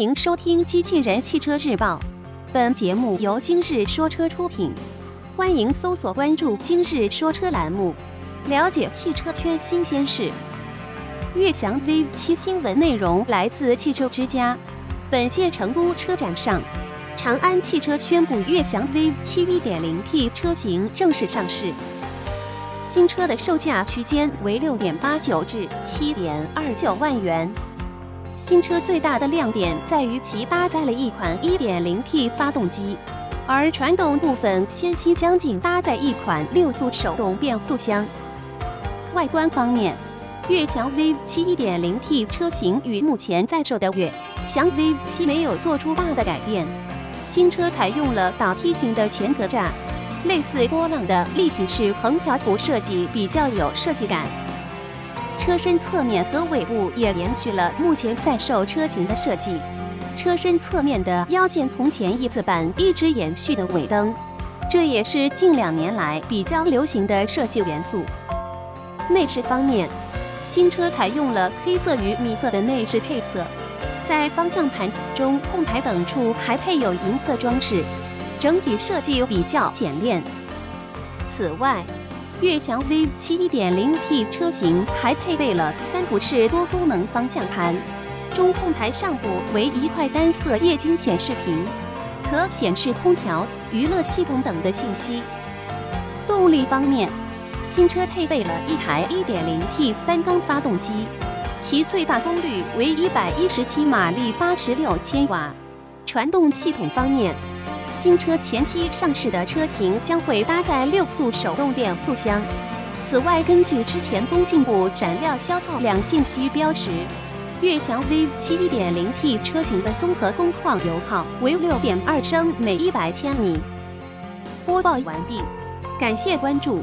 欢迎收听《机器人汽车日报》，本节目由今日说车出品。欢迎搜索关注“今日说车”栏目，了解汽车圈新鲜事。悦翔 V 七新闻内容来自汽车之家。本届成都车展上，长安汽车宣布悦翔 V 七 1.0T 车型正式上市。新车的售价区间为六点八九至七点二九万元。新车最大的亮点在于其搭载了一款 1.0T 发动机，而传动部分先期将仅搭载一款六速手动变速箱。外观方面，悦翔 V 七 1.0T 车型与目前在售的悦翔 V 七没有做出大的改变。新车采用了倒梯形的前格栅，类似波浪的立体式横条幅设计比较有设计感。车身侧面和尾部也延续了目前在售车型的设计。车身侧面的腰线从前翼子板一直延续的尾灯，这也是近两年来比较流行的设计元素。内饰方面，新车采用了黑色与米色的内饰配色，在方向盘、中控台等处还配有银色装饰，整体设计比较简练。此外，悦翔 V 七 1.0T 车型还配备了三辐式多功能方向盘，中控台上部为一块单色液晶显示屏，可显示空调、娱乐系统等的信息。动力方面，新车配备了一台 1.0T 三缸发动机，其最大功率为117马力，86千瓦。传动系统方面，新车前期上市的车型将会搭载六速手动变速箱。此外，根据之前工信部展料消耗量信息标识，悦翔 V 七 1.0T 车型的综合工况油耗为六点二升每一百千米。播报完毕，感谢关注。